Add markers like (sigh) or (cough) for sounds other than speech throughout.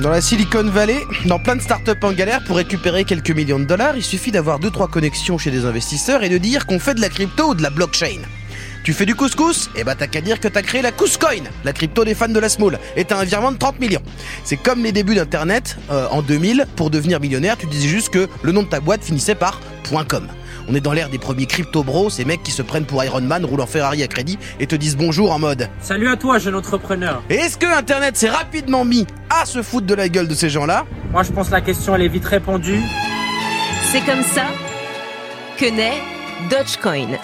dans la Silicon Valley, dans plein de startups en galère pour récupérer quelques millions de dollars, il suffit d'avoir 2-3 connexions chez des investisseurs et de dire qu'on fait de la crypto ou de la blockchain. Tu fais du couscous Eh bah t'as qu'à dire que t'as créé la Couscoin, la crypto des fans de la small, et t'as un virement de 30 millions. C'est comme les débuts d'internet euh, en 2000, pour devenir millionnaire, tu disais juste que le nom de ta boîte finissait par On est dans l'ère des premiers crypto bros, ces mecs qui se prennent pour Iron Man, roulent en Ferrari à crédit et te disent bonjour en mode Salut à toi, jeune entrepreneur. Et est-ce que Internet s'est rapidement mis à se foutre de la gueule de ces gens-là? Moi, je pense que la question, elle est vite répondue. C'est comme ça que naît Dogecoin.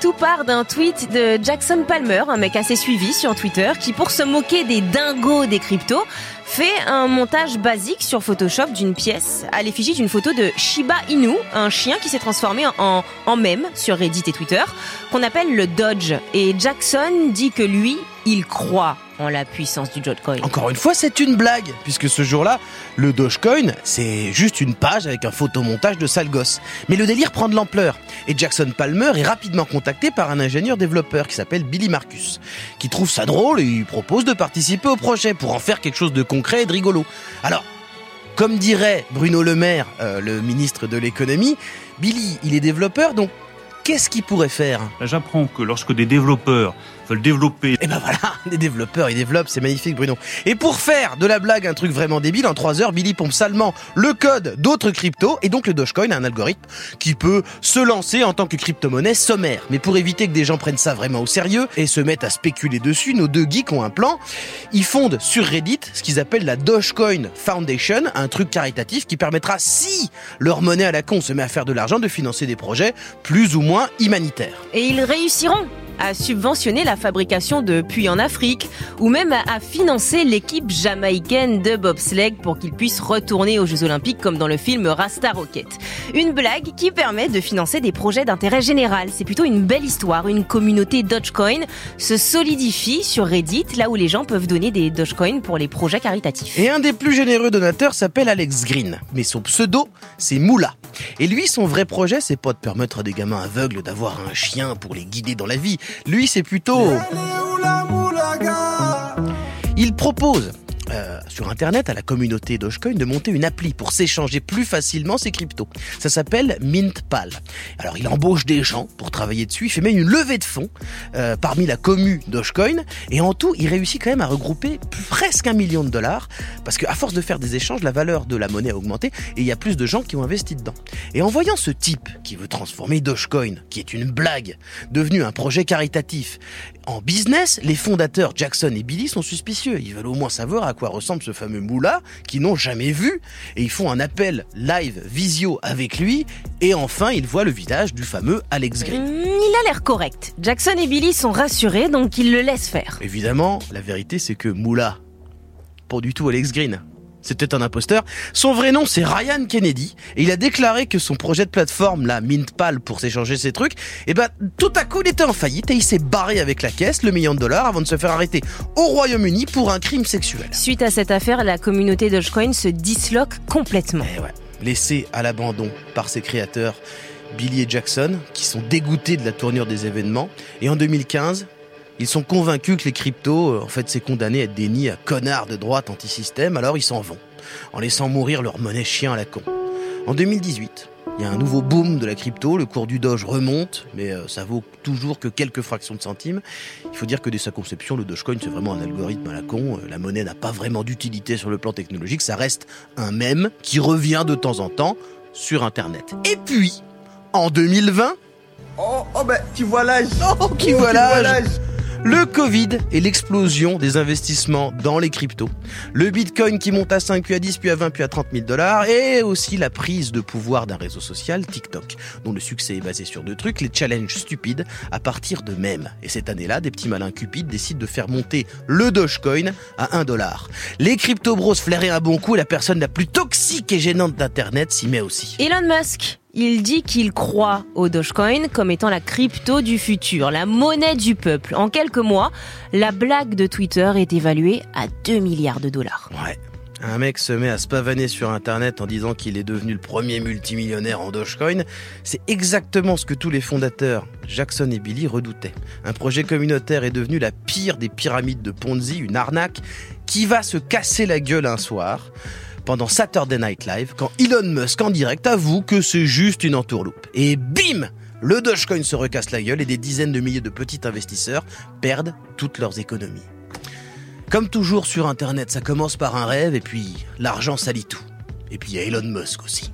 Tout part d'un tweet de Jackson Palmer, un mec assez suivi sur Twitter, qui pour se moquer des dingos des cryptos, fait un montage basique sur Photoshop d'une pièce à l'effigie d'une photo de Shiba Inu, un chien qui s'est transformé en, en mème sur Reddit et Twitter, qu'on appelle le Dodge. Et Jackson dit que lui, il croit la puissance du. Encore une fois, c'est une blague, puisque ce jour-là, le Dogecoin, c'est juste une page avec un photomontage de sale gosse. Mais le délire prend de l'ampleur, et Jackson Palmer est rapidement contacté par un ingénieur développeur qui s'appelle Billy Marcus, qui trouve ça drôle et lui propose de participer au projet pour en faire quelque chose de concret et de rigolo. Alors, comme dirait Bruno Le Maire, euh, le ministre de l'économie, Billy, il est développeur, donc qu'est-ce qu'il pourrait faire? J'apprends que lorsque des développeurs veulent développer. Et ben voilà, (laughs) des développeurs, ils développent, c'est magnifique Bruno. Et pour faire de la blague un truc vraiment débile, en 3 heures, Billy pompe salement le code d'autres cryptos, et donc le Dogecoin a un algorithme qui peut se lancer en tant que crypto-monnaie sommaire. Mais pour éviter que des gens prennent ça vraiment au sérieux et se mettent à spéculer dessus, nos deux geeks ont un plan. Ils fondent sur Reddit ce qu'ils appellent la Dogecoin Foundation, un truc caritatif qui permettra, si leur monnaie à la con se met à faire de l'argent, de financer des projets plus ou moins humanitaires. Et ils réussiront à subventionner la fabrication de puits en Afrique ou même à financer l'équipe jamaïcaine de bobsleigh pour qu'ils puissent retourner aux Jeux Olympiques comme dans le film Rasta Rocket. Une blague qui permet de financer des projets d'intérêt général. C'est plutôt une belle histoire. Une communauté Dogecoin se solidifie sur Reddit, là où les gens peuvent donner des Dogecoin pour les projets caritatifs. Et un des plus généreux donateurs s'appelle Alex Green, mais son pseudo, c'est Moula. Et lui, son vrai projet, c'est pas de permettre à des gamins aveugles d'avoir un chien pour les guider dans la vie. Lui, c'est plutôt... Il propose euh, sur Internet à la communauté Dogecoin de monter une appli pour s'échanger plus facilement ses cryptos. Ça s'appelle MintPal. Alors il embauche des gens pour travailler dessus, il fait même une levée de fonds euh, parmi la commu Dogecoin et en tout il réussit quand même à regrouper presque un million de dollars parce qu'à force de faire des échanges, la valeur de la monnaie a augmenté et il y a plus de gens qui ont investi dedans. Et en voyant ce type qui veut transformer Dogecoin, qui est une blague, devenu un projet caritatif, en business, les fondateurs Jackson et Billy sont suspicieux. Ils veulent au moins savoir à quoi ressemble ce fameux moula qu'ils n'ont jamais vu. Et ils font un appel live visio avec lui. Et enfin, ils voient le visage du fameux Alex Green. Mm, il a l'air correct. Jackson et Billy sont rassurés, donc ils le laissent faire. Évidemment, la vérité c'est que moula, pas du tout Alex Green. C'était un imposteur. Son vrai nom, c'est Ryan Kennedy. Et il a déclaré que son projet de plateforme, la Mintpal, pour s'échanger ses trucs, et ben, tout à coup, il était en faillite et il s'est barré avec la caisse, le million de dollars, avant de se faire arrêter au Royaume-Uni pour un crime sexuel. Suite à cette affaire, la communauté Dogecoin se disloque complètement. Et ouais, laissé à l'abandon par ses créateurs, Billy et Jackson, qui sont dégoûtés de la tournure des événements. Et en 2015, ils sont convaincus que les cryptos, euh, en fait, c'est condamné à être des nids à connards de droite anti-système, alors ils s'en vont, en laissant mourir leur monnaie chien à la con. En 2018, il y a un nouveau boom de la crypto, le cours du Doge remonte, mais euh, ça vaut toujours que quelques fractions de centimes. Il faut dire que dès sa conception, le Dogecoin, c'est vraiment un algorithme à la con. Euh, La monnaie n'a pas vraiment d'utilité sur le plan technologique, ça reste un mème qui revient de temps en temps sur Internet. Et puis, en 2020, Oh, oh ben, tu vois l'âge. Oh, qui Tu le Covid et l'explosion des investissements dans les cryptos. Le Bitcoin qui monte à 5, puis à 10, puis à 20, puis à 30 000 dollars. Et aussi la prise de pouvoir d'un réseau social, TikTok, dont le succès est basé sur deux trucs, les challenges stupides à partir de mèmes. Et cette année-là, des petits malins cupides décident de faire monter le Dogecoin à 1 dollar. Les crypto bros flairaient un bon coup et la personne la plus toxique et gênante d'Internet s'y met aussi. Elon Musk il dit qu'il croit au Dogecoin comme étant la crypto du futur, la monnaie du peuple. En quelques mois, la blague de Twitter est évaluée à 2 milliards de dollars. Ouais. Un mec se met à se pavaner sur internet en disant qu'il est devenu le premier multimillionnaire en Dogecoin. C'est exactement ce que tous les fondateurs, Jackson et Billy, redoutaient. Un projet communautaire est devenu la pire des pyramides de Ponzi, une arnaque qui va se casser la gueule un soir pendant Saturday Night Live quand Elon Musk en direct avoue que c'est juste une entourloupe. Et bim Le Dogecoin se recasse la gueule et des dizaines de milliers de petits investisseurs perdent toutes leurs économies. Comme toujours sur Internet, ça commence par un rêve et puis l'argent salit tout. Et puis il y a Elon Musk aussi.